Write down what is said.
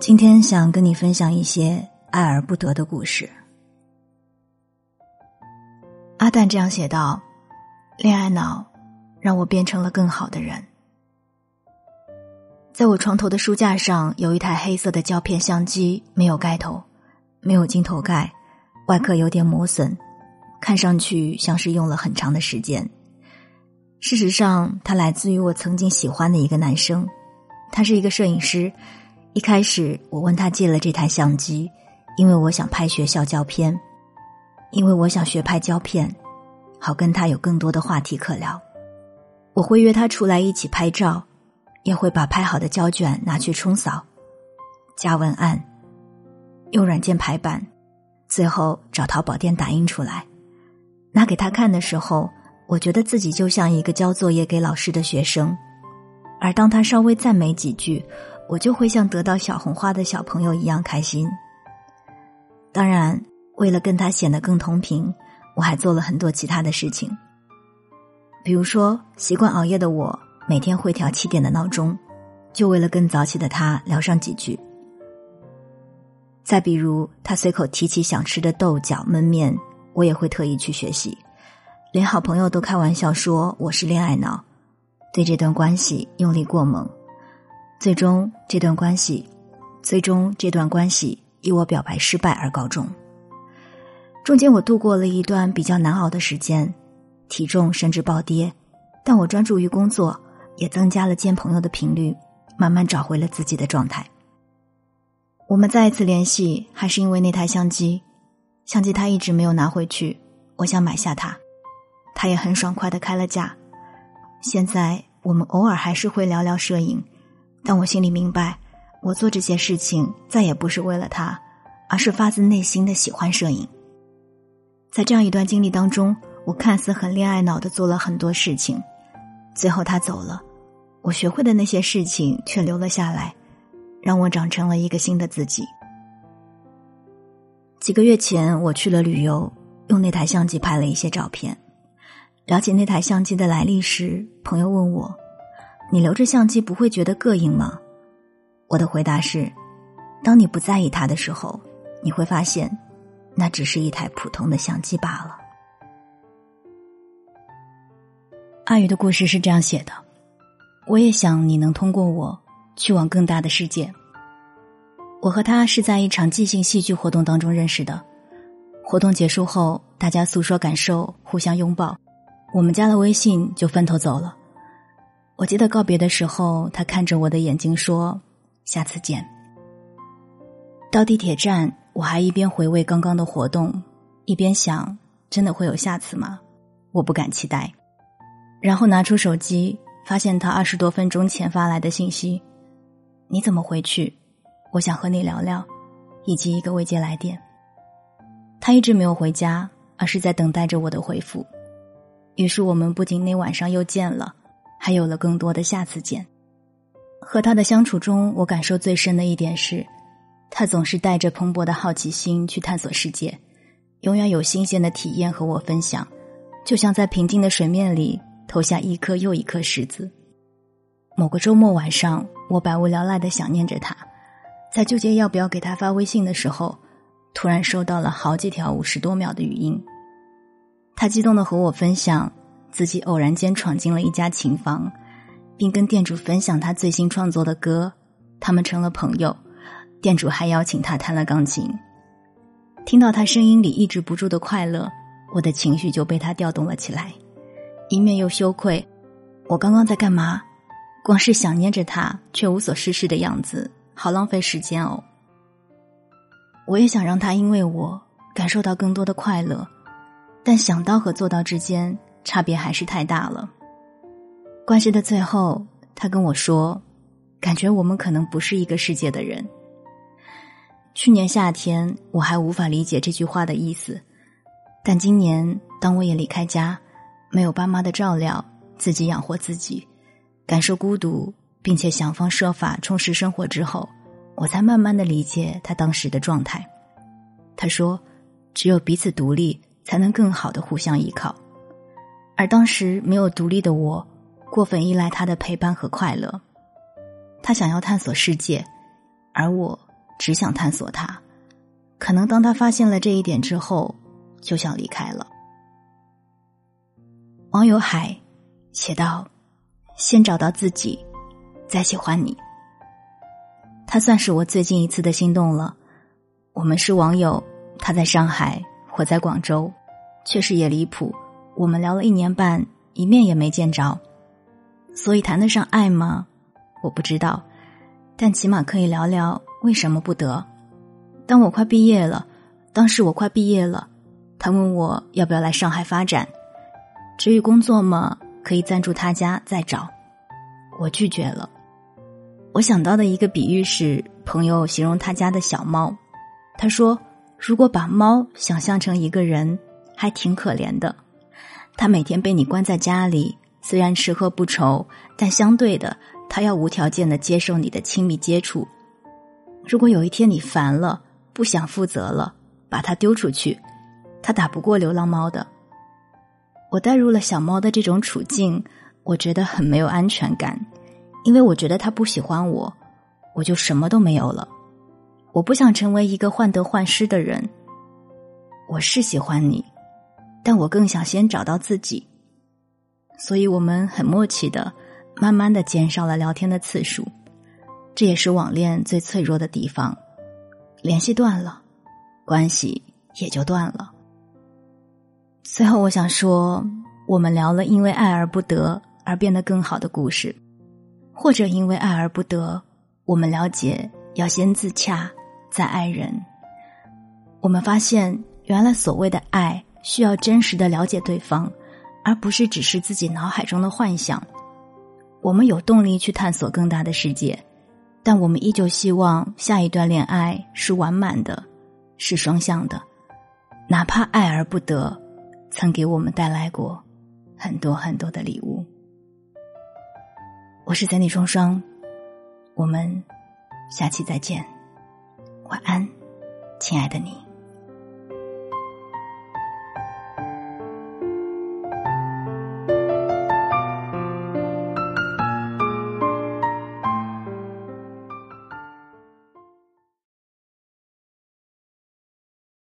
今天想跟你分享一些爱而不得的故事。阿蛋这样写道：“恋爱脑让我变成了更好的人。”在我床头的书架上有一台黑色的胶片相机，没有盖头，没有镜头盖，外壳有点磨损，看上去像是用了很长的时间。事实上，它来自于我曾经喜欢的一个男生，他是一个摄影师。一开始，我问他借了这台相机，因为我想拍学校胶片，因为我想学拍胶片，好跟他有更多的话题可聊。我会约他出来一起拍照，也会把拍好的胶卷拿去冲扫、加文案、用软件排版，最后找淘宝店打印出来，拿给他看的时候，我觉得自己就像一个交作业给老师的学生，而当他稍微赞美几句。我就会像得到小红花的小朋友一样开心。当然，为了跟他显得更同频，我还做了很多其他的事情。比如说，习惯熬夜的我每天会调七点的闹钟，就为了跟早起的他聊上几句。再比如，他随口提起想吃的豆角焖面，我也会特意去学习。连好朋友都开玩笑说我是恋爱脑，对这段关系用力过猛。最终，这段关系，最终这段关系以我表白失败而告终。中间我度过了一段比较难熬的时间，体重甚至暴跌，但我专注于工作，也增加了见朋友的频率，慢慢找回了自己的状态。我们再一次联系，还是因为那台相机，相机他一直没有拿回去，我想买下它，他也很爽快的开了价。现在我们偶尔还是会聊聊摄影。但我心里明白，我做这些事情再也不是为了他，而是发自内心的喜欢摄影。在这样一段经历当中，我看似很恋爱脑的做了很多事情，最后他走了，我学会的那些事情却留了下来，让我长成了一个新的自己。几个月前，我去了旅游，用那台相机拍了一些照片。了解那台相机的来历时，朋友问我。你留着相机不会觉得膈应吗？我的回答是：当你不在意它的时候，你会发现，那只是一台普通的相机罢了。阿宇的故事是这样写的：我也想你能通过我去往更大的世界。我和他是在一场即兴戏剧活动当中认识的，活动结束后，大家诉说感受，互相拥抱，我们加了微信就分头走了。我记得告别的时候，他看着我的眼睛说：“下次见。”到地铁站，我还一边回味刚刚的活动，一边想：真的会有下次吗？我不敢期待。然后拿出手机，发现他二十多分钟前发来的信息：“你怎么回去？我想和你聊聊。”以及一个未接来电。他一直没有回家，而是在等待着我的回复。于是我们不仅那晚上又见了。还有了更多的下次见。和他的相处中，我感受最深的一点是，他总是带着蓬勃的好奇心去探索世界，永远有新鲜的体验和我分享，就像在平静的水面里投下一颗又一颗石子。某个周末晚上，我百无聊赖的想念着他，在纠结要不要给他发微信的时候，突然收到了好几条五十多秒的语音。他激动的和我分享。自己偶然间闯进了一家琴房，并跟店主分享他最新创作的歌，他们成了朋友。店主还邀请他弹了钢琴。听到他声音里抑制不住的快乐，我的情绪就被他调动了起来，一面又羞愧。我刚刚在干嘛？光是想念着他，却无所事事的样子，好浪费时间哦。我也想让他因为我感受到更多的快乐，但想到和做到之间。差别还是太大了。关系的最后，他跟我说：“感觉我们可能不是一个世界的人。”去年夏天我还无法理解这句话的意思，但今年当我也离开家，没有爸妈的照料，自己养活自己，感受孤独，并且想方设法充实生活之后，我才慢慢的理解他当时的状态。他说：“只有彼此独立，才能更好的互相依靠。”而当时没有独立的我，过分依赖他的陪伴和快乐。他想要探索世界，而我只想探索他。可能当他发现了这一点之后，就想离开了。网友海写道：“先找到自己，再喜欢你。”他算是我最近一次的心动了。我们是网友，他在上海，我在广州，确实也离谱。我们聊了一年半，一面也没见着，所以谈得上爱吗？我不知道，但起码可以聊聊为什么不得。当我快毕业了，当时我快毕业了，他问我要不要来上海发展。至于工作嘛，可以暂住他家再找。我拒绝了。我想到的一个比喻是，朋友形容他家的小猫，他说：“如果把猫想象成一个人，还挺可怜的。他每天被你关在家里，虽然吃喝不愁，但相对的。”他要无条件的接受你的亲密接触。如果有一天你烦了，不想负责了，把它丢出去，他打不过流浪猫的。我带入了小猫的这种处境，我觉得很没有安全感，因为我觉得他不喜欢我，我就什么都没有了。我不想成为一个患得患失的人。我是喜欢你，但我更想先找到自己。所以我们很默契的。慢慢的减少了聊天的次数，这也是网恋最脆弱的地方。联系断了，关系也就断了。最后，我想说，我们聊了因为爱而不得而变得更好的故事，或者因为爱而不得，我们了解要先自洽再爱人。我们发现，原来所谓的爱需要真实的了解对方，而不是只是自己脑海中的幻想。我们有动力去探索更大的世界，但我们依旧希望下一段恋爱是完满的，是双向的，哪怕爱而不得，曾给我们带来过很多很多的礼物。我是三弟双双，我们下期再见，晚安，亲爱的你。